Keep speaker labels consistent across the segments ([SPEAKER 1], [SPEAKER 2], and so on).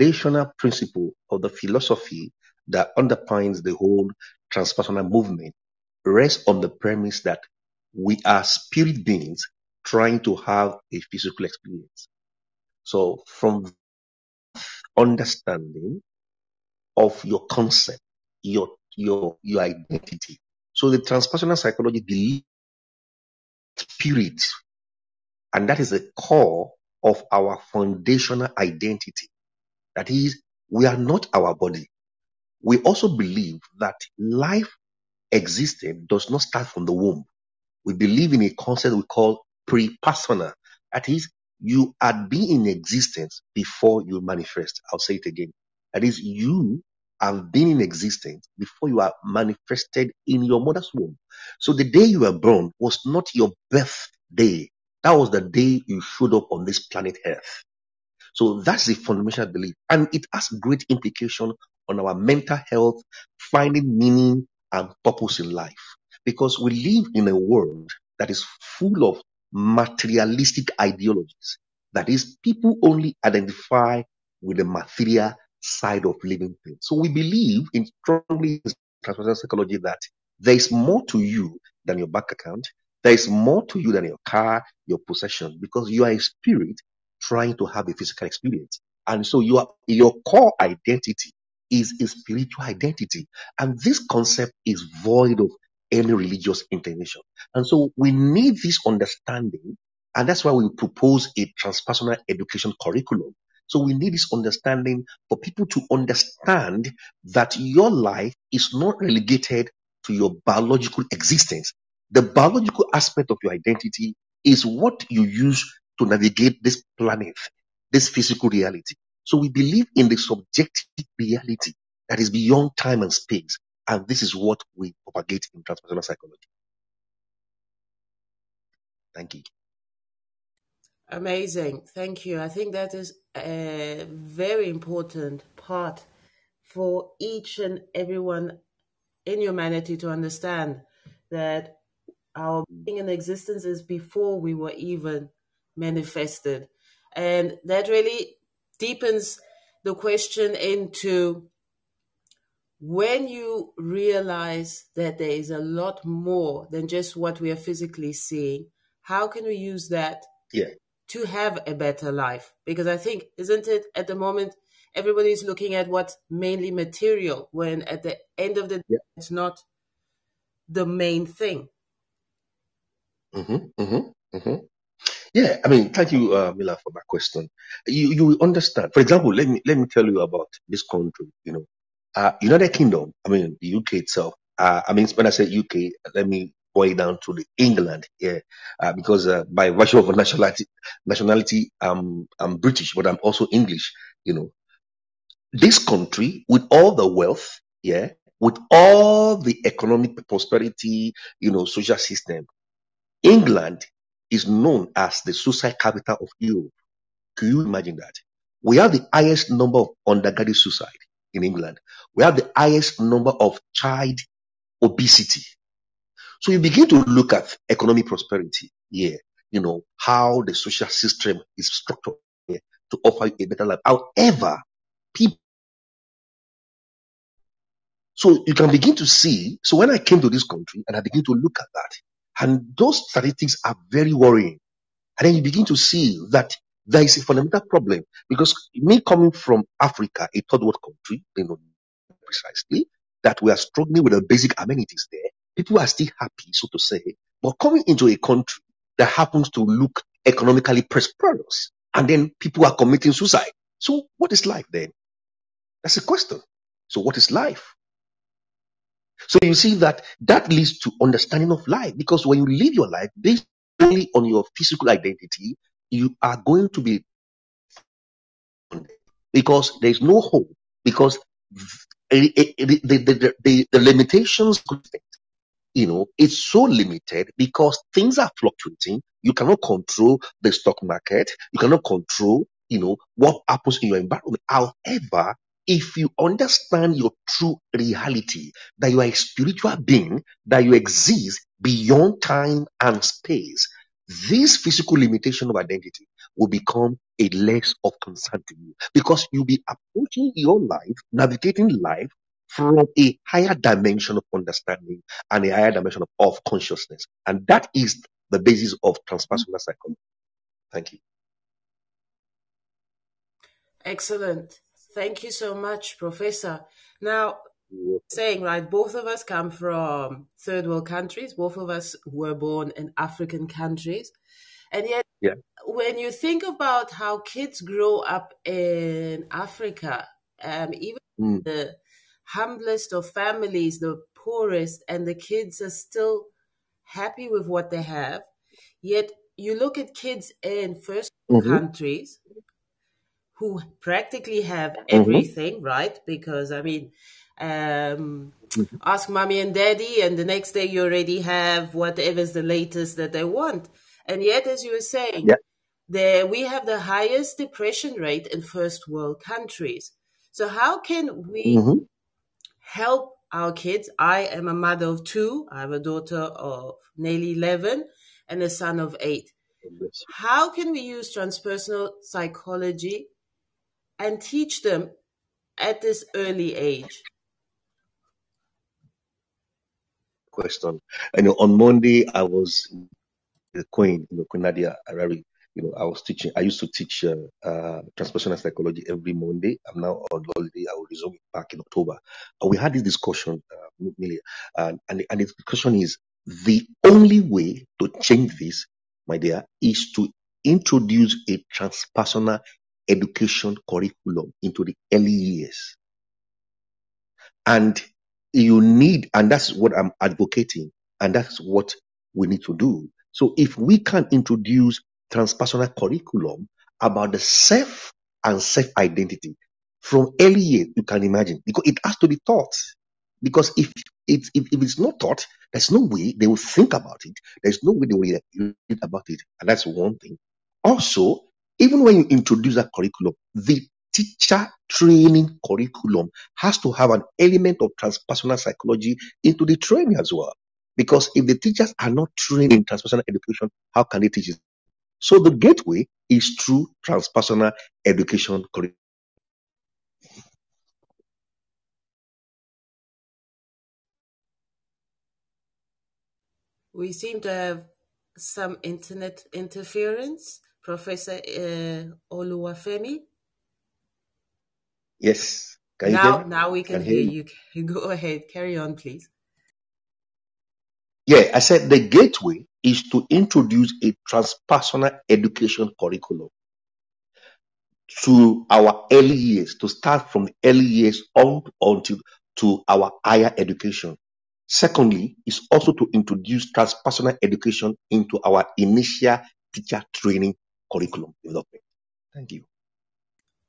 [SPEAKER 1] foundational principle of the philosophy that underpins the whole transpersonal movement rests on the premise that we are spirit beings trying to have a physical experience. So from understanding of your concept, your your your identity. So the transpersonal psychology believes spirit, and that is the core of our foundational identity. That is, we are not our body. We also believe that life existed does not start from the womb. We believe in a concept we call pre-persona. That is, you are being in existence before you manifest. I'll say it again. That is, you have been in existence before you are manifested in your mother's womb. So the day you were born was not your birthday. That was the day you showed up on this planet Earth. So that's the fundamental belief. And it has great implication on our mental health, finding meaning and purpose in life. Because we live in a world that is full of materialistic ideologies. That is, people only identify with the material side of living things. So we believe in strongly in transpersonal psychology that there is more to you than your bank account. There is more to you than your car, your possession, because you are a spirit trying to have a physical experience. And so your, your core identity is a spiritual identity. And this concept is void of any religious intervention. And so we need this understanding. And that's why we propose a transpersonal education curriculum. So we need this understanding for people to understand that your life is not relegated to your biological existence. The biological aspect of your identity is what you use to navigate this planet, this physical reality. So we believe in the subjective reality that is beyond time and space. And this is what we propagate in transpersonal psychology. Thank you.
[SPEAKER 2] Amazing. Thank you. I think that is a very important part for each and everyone in humanity to understand that our being in existence is before we were even manifested. And that really deepens the question into when you realize that there is a lot more than just what we are physically seeing, how can we use that
[SPEAKER 1] Yeah.
[SPEAKER 2] to have a better life? Because I think, isn't it, at the moment, everybody's looking at what's mainly material, when at the end of the day,
[SPEAKER 1] Yeah.
[SPEAKER 2] it's not the main thing.
[SPEAKER 1] Mm-hmm, mm-hmm, mm-hmm. Yeah, I mean, thank you, uh, Mila, for that question. You you understand. For example, let me let me tell you about this country. You know, uh, United Kingdom. I mean, the UK itself. Uh, I mean, when I say UK, let me boil down to the England. Yeah, uh, because uh, by virtue of nationality, nationality, um, I'm British, but I'm also English. You know, this country with all the wealth, yeah, with all the economic prosperity, you know, social system, England is known as the suicide capital of Europe. Can you imagine that? We have the highest number of undergraduate suicide in England. We have the highest number of child obesity. So you begin to look at economic prosperity here, you know, how the social system is structured here to offer you a better life. However, people, so you can begin to see. So when I came to this country and I begin to look at that, and those statistics are very worrying. And then you begin to see that there is a fundamental problem because me coming from Africa, a third world country, you know, precisely, that we are struggling with the basic amenities there. People are still happy, so to say, but coming into a country that happens to look economically prosperous, and then people are committing suicide. So what is life then? That's a question. So what is life? So you see that that leads to understanding of life because when you live your life based only on your physical identity, you are going to be because there is no hope because the, the, the, the, the limitations you know it's so limited because things are fluctuating. You cannot control the stock market. You cannot control you know what happens in your environment. However if you understand your true reality that you are a spiritual being that you exist beyond time and space this physical limitation of identity will become a less of concern to you because you'll be approaching your life, navigating life from a higher dimension of understanding and a higher dimension of, of consciousness. And that is the basis of transpersonal psychology. Thank you.
[SPEAKER 2] Excellent. Thank you so much, Professor. Now, saying, right, both of us come from third world countries, both of us were born in African countries. And yet,
[SPEAKER 1] Yeah.
[SPEAKER 2] when you think about how kids grow up in Africa, um, even
[SPEAKER 1] Mm.
[SPEAKER 2] the humblest of families, the poorest, and the kids are still happy with what they have. Yet you look at kids in 1st world
[SPEAKER 1] Mhm.
[SPEAKER 2] countries who practically have
[SPEAKER 1] Mhm.
[SPEAKER 2] everything, right? Because I mean, um,
[SPEAKER 1] Mhm.
[SPEAKER 2] ask mommy and daddy, and the next day you already have whatever's the latest that they want. And yet, as you were saying,
[SPEAKER 1] Yeah.
[SPEAKER 2] there we have the highest depression rate in first world countries. So how can we
[SPEAKER 1] Mhm.
[SPEAKER 2] help our kids? I am a mother of two. I have a daughter of nearly 11 and a son of eight. How can we use transpersonal psychology and teach them at this early age?
[SPEAKER 1] Question. I know on Monday I was the Queen, you know, Queen Nadia Harari. You know, I was teaching. I used to teach uh, uh, transpersonal psychology every Monday. I'm now on holiday. I will resume it back in October. And we had this discussion, uh, and and, and the discussion is the only way to change this, my dear, is to introduce a transpersonal education curriculum into the early years. And you need, and that's what I'm advocating, and that's what we need to do. So if we can introduce transpersonal curriculum about the self and self identity from early years, you can imagine, because it has to be taught. Because if it's if, if it's not taught, there's no way they will think about it. There's no way they will read about it, and that's one thing. Also, even when you introduce a curriculum, the teacher training curriculum has to have an element of transpersonal psychology into the training as well. Because if the teachers are not trained in transpersonal education, how can they teach it? So the gateway is through transpersonal education curriculum.
[SPEAKER 2] We seem to have some internet interference. Professor uh, Oluwafemi.
[SPEAKER 1] Yes. Can
[SPEAKER 2] Now, now we can
[SPEAKER 1] Can hear
[SPEAKER 2] hear
[SPEAKER 1] you.
[SPEAKER 2] you. Go ahead. Carry on, please.
[SPEAKER 1] Yeah, I said the gateway is to introduce a transpersonal education curriculum to our early years, to start from the early years on until to our higher education. Secondly, is also to introduce transpersonal education into our initial teacher training curriculum development. Thank you.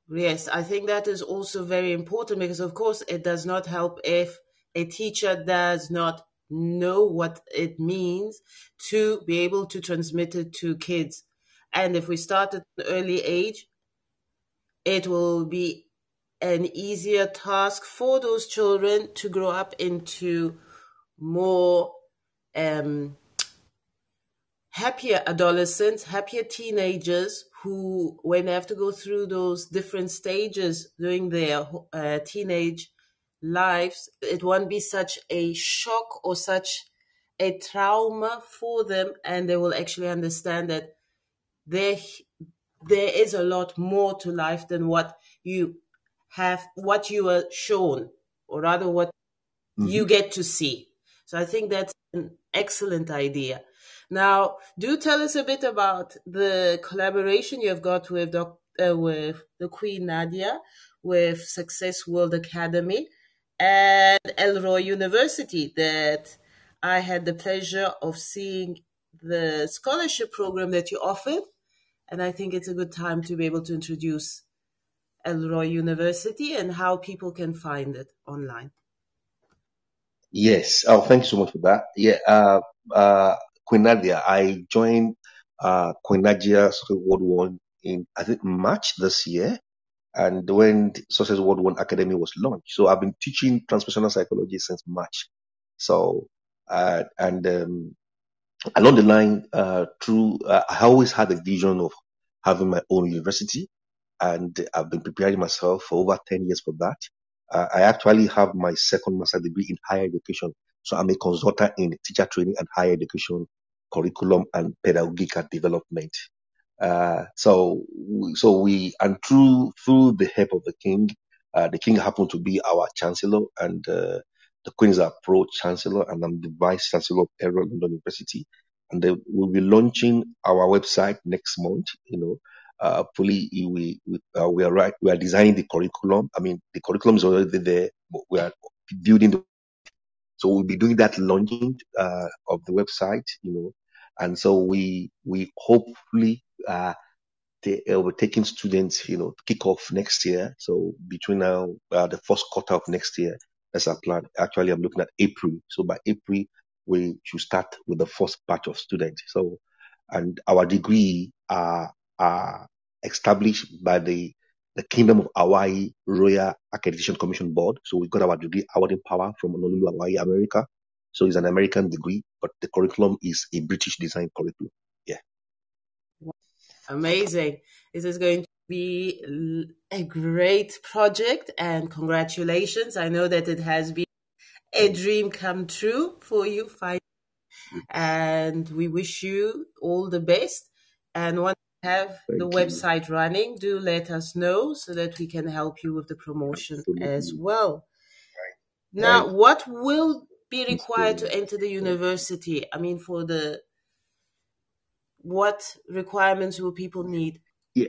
[SPEAKER 2] Yes, I think that is also very important because, of course, it does not help if a teacher does not know what it means to be able to transmit it to kids. And if we start at an early age, it will be an easier task for those children to grow up into more um, happier adolescents, happier teenagers who, when they have to go through those different stages during their uh, teenage lives, it won't be such a shock or such a trauma for them, and they will actually understand that there there is a lot more to life than what you have, what you are shown, or rather what you get to see. So I think that's an excellent idea. Now, do tell us a bit about the collaboration you've got with uh, with the Queen Nadia, with Success World Academy, and Elroy University. That I had the pleasure of seeing the scholarship program that you offered, and I think it's a good time to be able to introduce Elroy University and how people can find it online.
[SPEAKER 1] Yes. Oh, thank you so much for that. Yeah. Uh, uh, Queen Nadia, I joined uh, Queen Nadia Success World One in I think March this year, and when Success World One Academy was launched. So I've been teaching transpersonal psychology since March. So uh, and um, along the line, uh, through uh, I always had a vision of having my own university, and I've been preparing myself for over 10 years for that. Uh, I actually have my second master degree in higher education. So I'm a consultant in teacher training and higher education curriculum and pedagogical development. Uh, so, so we, and through, through the help of the king, uh, the king happened to be our chancellor and, uh, the is our pro chancellor and I'm the vice chancellor of Edward London University. And we'll be launching our website next month, you know, uh, fully we we, uh, we are right we are designing the curriculum i mean the curriculum is already there but we are building the so we'll be doing that launching uh, of the website you know. And so we we hopefully uh, they, uh, we're taking students you know kick off next year. So between now uh, the first quarter of next year that's our plan actually i'm looking at april. So by april we should start with the first batch of students. So and our degree are are established by the, the Kingdom of Hawaii Royal Accreditation Commission Board. So we got our degree awarding power from Honolulu, Hawaii, America. So it's an American degree, but the curriculum is a British design curriculum. Yeah.
[SPEAKER 2] Amazing. This is going to be a great project and congratulations. I know that it has been a dream come true for you finally. Mm-hmm. And we wish you all the best. And one have Thank the website you. running, do let us know so that we can help you with the promotion Absolutely. as well. Right. Now, right. what will be required to enter the university? I mean, for the what requirements will people need?
[SPEAKER 1] Yeah.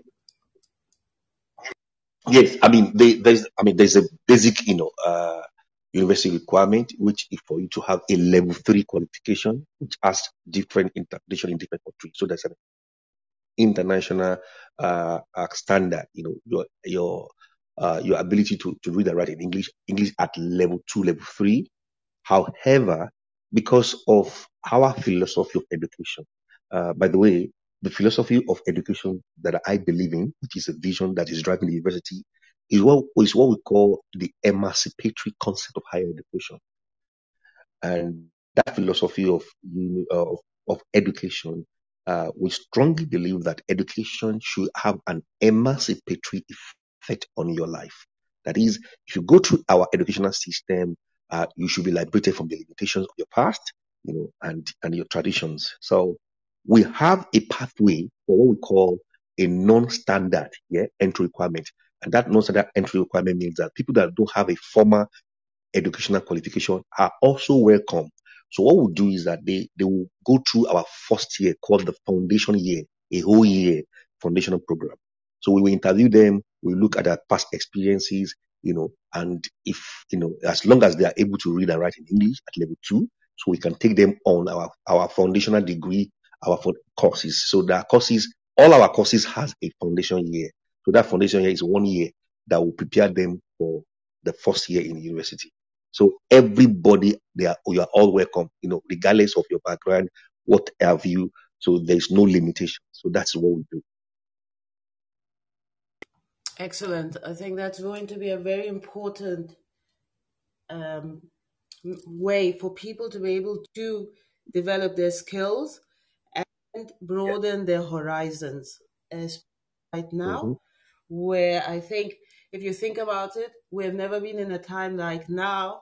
[SPEAKER 1] Yes, I mean, they, there's, I mean, there's a basic, you know, uh, university requirement, which is for you to have a level three qualification, which has different interpretation in different countries. So there's an international uh, uh, standard. You know, your your uh, your ability to, to read and write in English, English at level two, level three. However, because of our philosophy of education, uh, by the way, the philosophy of education that I believe in, which is a vision that is driving the university, is what is what we call the emancipatory concept of higher education. And that philosophy of, of, of education uh, we strongly believe that education should have an emancipatory effect on your life. That is, if you go through our educational system, uh, you should be liberated from the limitations of your past, you know, and, and your traditions. So we have a pathway for what we call a non-standard yeah, entry requirement. And that non-standard entry requirement means that people that don't have a formal educational qualification are also welcome so what we'll do is that they, they will go through our first year called the foundation year, a whole year foundational program. So we will interview them, we look at their past experiences, you know, and if, you know, as long as they are able to read and write in English at level two, so we can take them on our, our foundational degree, our courses. So the courses, all our courses has a foundation year. So that foundation year is one year that will prepare them for the first year in university. So everybody, they are, you are all welcome, you know, regardless of your background, what have you. So there's no limitation. So that's what we do.
[SPEAKER 2] Excellent. I think that's going to be a very important um, way for people to be able to develop their skills and broaden their horizons. As right now, mm-hmm. where I think if you think about it, we have never been in a time like now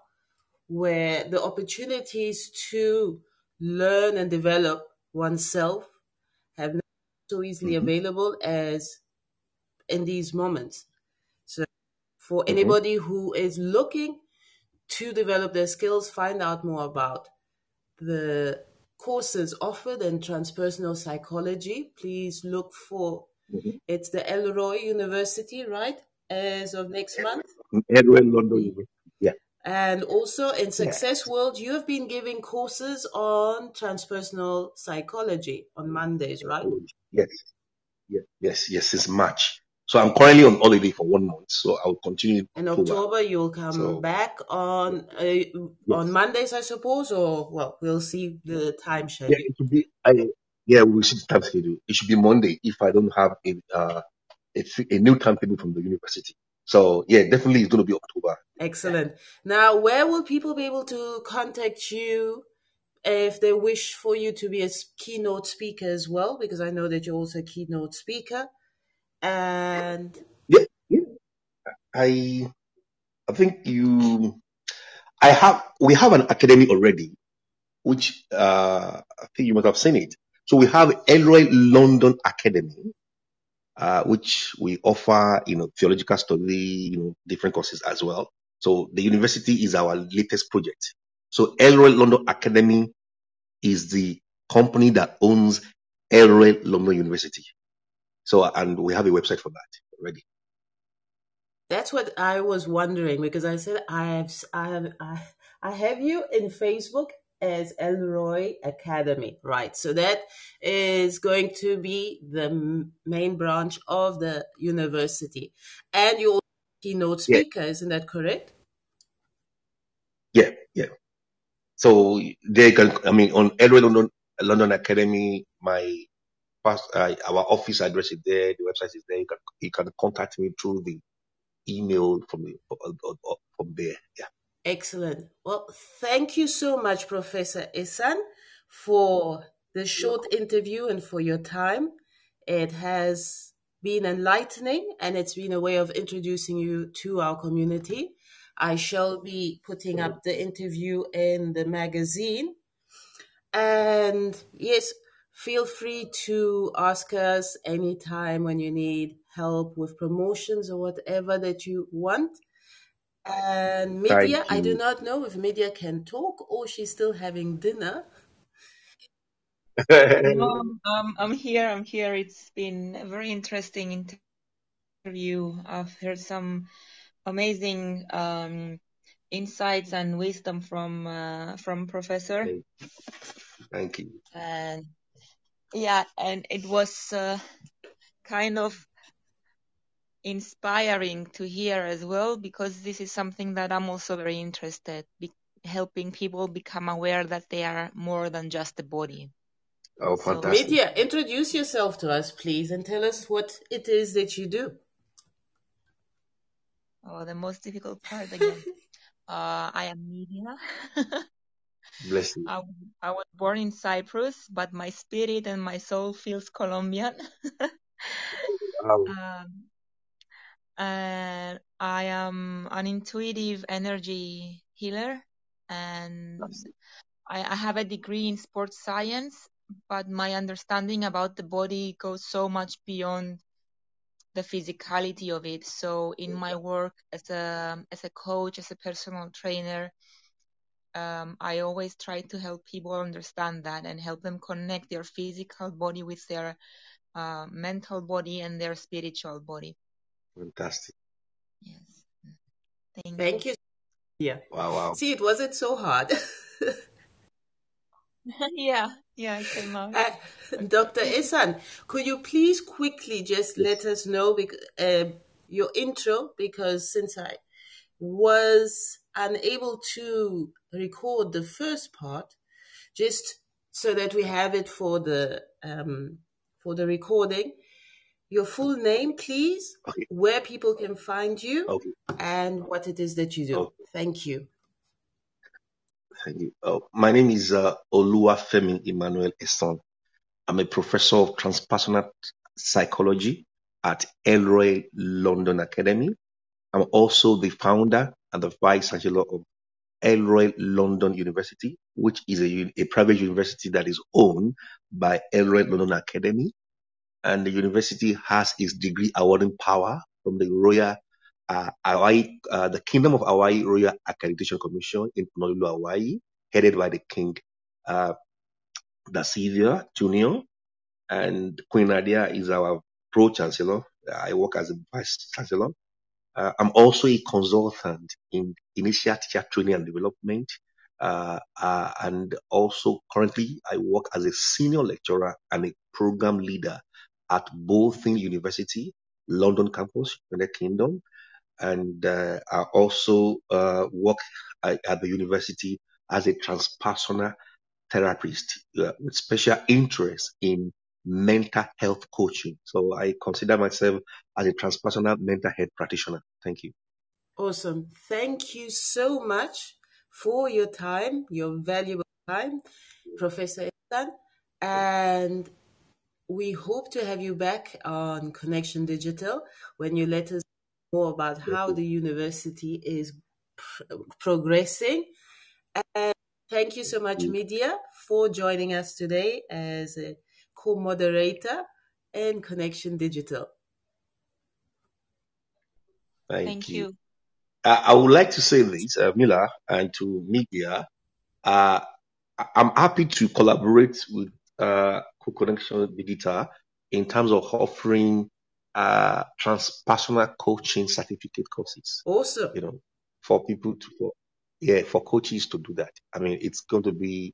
[SPEAKER 2] where the opportunities to learn and develop oneself have not so easily mm-hmm. available as in these moments. So, for mm-hmm. anybody who is looking to develop their skills, find out more about the courses offered in transpersonal psychology, please look for mm-hmm. it's the Elroy University, right? As of next month.
[SPEAKER 1] Edward London. Yeah.
[SPEAKER 2] And also in Success yeah. World, you have been giving courses on transpersonal psychology on Mondays, right?
[SPEAKER 1] Yes. Yes, yes, yes, since March. So I'm currently on holiday for one month, so I'll continue.
[SPEAKER 2] In October, October you'll come so, back on uh, yes. on Mondays, I suppose, or well, we'll see the time schedule.
[SPEAKER 1] Yeah, it should be. I, yeah, we'll see the time schedule. It should be Monday if I don't have a uh, a, a new timetable from the university. So yeah, definitely it's going to be October.
[SPEAKER 2] Excellent. Now, where will people be able to contact you if they wish for you to be a keynote speaker as well? Because I know that you're also a keynote speaker. And
[SPEAKER 1] Yeah, yeah. I I think you I have we have an academy already, which uh, I think you must have seen it. So we have Elroy London Academy, uh, which we offer, you know, theological study, you know, different courses as well. So the university is our latest project. So Elroy London Academy is the company that owns Elroy London University. So, and we have a website for that already.
[SPEAKER 2] That's what I was wondering because I said I have I have I, I have you in Facebook as Elroy Academy, right? So that is going to be the main branch of the university, and you also keynote
[SPEAKER 1] Yeah,
[SPEAKER 2] speaker, isn't that correct?
[SPEAKER 1] yeah, yeah. So they can, I mean, on Elroy London, London Academy, my past, uh, our office address is there, the website is there. You can, you can contact me through the email from the, from there. Yeah.
[SPEAKER 2] Excellent. Well, thank you so much, Professor Isan, for the short interview and for your time. It has been enlightening and it's been a way of introducing you to our community. I shall be putting up the interview in the magazine. And yes, feel free to ask us anytime when you need help with promotions or whatever that you want. And Media, I do not know if Media can talk or she's still having dinner.
[SPEAKER 3] No, um, I'm here. I'm here. It's been a very interesting interview. I've heard some amazing um, insights and wisdom from uh, from Professor.
[SPEAKER 1] Thank thank you.
[SPEAKER 3] And yeah, and it was uh, kind of inspiring to hear as well because this is something that I'm also very interested be helping people become aware that they are more than just a body.
[SPEAKER 1] Oh,
[SPEAKER 3] So
[SPEAKER 1] fantastic.
[SPEAKER 2] Media, introduce yourself to us, please, and tell us what it is that you do.
[SPEAKER 3] Oh, the most difficult part again. uh, I am Media.
[SPEAKER 1] Bless you.
[SPEAKER 3] I, I was born in Cyprus, but my spirit and my soul feels Colombian.
[SPEAKER 1] Wow.
[SPEAKER 3] um, and I am an intuitive energy healer, and I, I have a degree in sports science, but my understanding about the body goes so much beyond the physicality of it. So in my work as a as a coach, as a personal trainer, um, I always try to help people understand that and help them connect their physical body with their uh, mental body and their spiritual body.
[SPEAKER 1] Fantastic.
[SPEAKER 3] Yes. Thank,
[SPEAKER 2] Thank
[SPEAKER 3] you.
[SPEAKER 2] you. Yeah.
[SPEAKER 1] Wow, wow.
[SPEAKER 2] See, it wasn't so hard.
[SPEAKER 3] yeah, yeah, it came out.
[SPEAKER 2] Uh, Dr. Isan, could you please quickly just
[SPEAKER 1] Yes.
[SPEAKER 2] let us know uh, your intro? Because since I was unable to record the first part, just so that we have it for the um, for the recording, your full name, please,
[SPEAKER 1] Okay.
[SPEAKER 2] where people can find you,
[SPEAKER 1] Okay.
[SPEAKER 2] and what it is that you do.
[SPEAKER 1] Okay.
[SPEAKER 2] Thank you.
[SPEAKER 1] Thank you. Oh, my name is uh, Oluwafemi Emmanuel Eson. I'm a professor of transpersonal psychology at Elroy London Academy. I'm also the founder and the vice chancellor of Elroy London University, which is a, a private university that is owned by Elroy London Academy. And the university has its degree awarding power from the Royal uh, Hawaii, uh, the Kingdom of Hawaii Royal Accreditation Commission in Honolulu, Hawaii, headed by the King uh, Da Jr. And Queen Nadia is our pro chancellor. I work as a vice chancellor. Uh, I'm also a consultant in initial teacher training and development. Uh, uh, and also currently I work as a senior lecturer and a program leader at Bolton University, London campus, United Kingdom. And uh, I also uh, work at, at the university as a transpersonal therapist uh, with special interest in mental health coaching. So I consider myself as a transpersonal mental health practitioner. Thank you.
[SPEAKER 2] Awesome. Thank you so much for your time, your valuable time, Professor Isan. And we hope to have you back on Connection Digital when you let us know more about how the university is pr- progressing. And thank you so much, Media, for joining us today as a co moderator in Connection Digital.
[SPEAKER 1] Thank,
[SPEAKER 3] Thank
[SPEAKER 1] you.
[SPEAKER 3] you.
[SPEAKER 1] Uh, I would like to say this, uh, Mila, and to media. Uh, I- I'm happy to collaborate with uh, Co-Connection Digital in terms of offering uh, transpersonal coaching certificate courses.
[SPEAKER 2] Awesome.
[SPEAKER 1] You know, for people to, for, yeah, for coaches to do that. I mean, it's going to be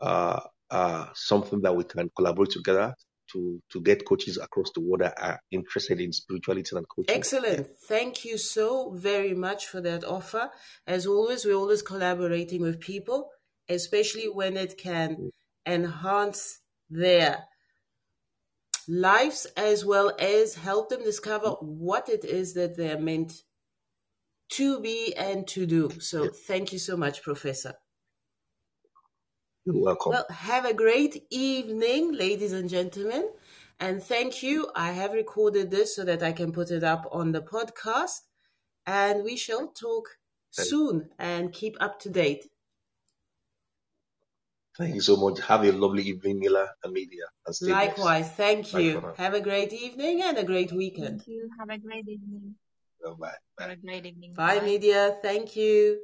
[SPEAKER 1] uh, uh, something that we can collaborate together to to get coaches across the world that are interested in spirituality and coaching.
[SPEAKER 2] Excellent. Thank you so very much for that offer. As always, we're always collaborating with people, especially when it can enhance their lives as well as help them discover what it is that they're meant to be and to do. So thank you so much, Professor.
[SPEAKER 1] You're welcome.
[SPEAKER 2] Well, have a great evening, ladies and gentlemen. And thank you. I have recorded this so that I can put it up on the podcast. And we shall talk soon and keep up to date.
[SPEAKER 1] Thank you so much. Have a lovely evening, Mila and media. And stay blessed.
[SPEAKER 2] Likewise, thank you.
[SPEAKER 1] for now.
[SPEAKER 2] Have a great evening and a great weekend.
[SPEAKER 3] Thank you. Have a great evening.
[SPEAKER 1] Bye bye.
[SPEAKER 3] Have a great evening.
[SPEAKER 2] Bye, media. Thank you.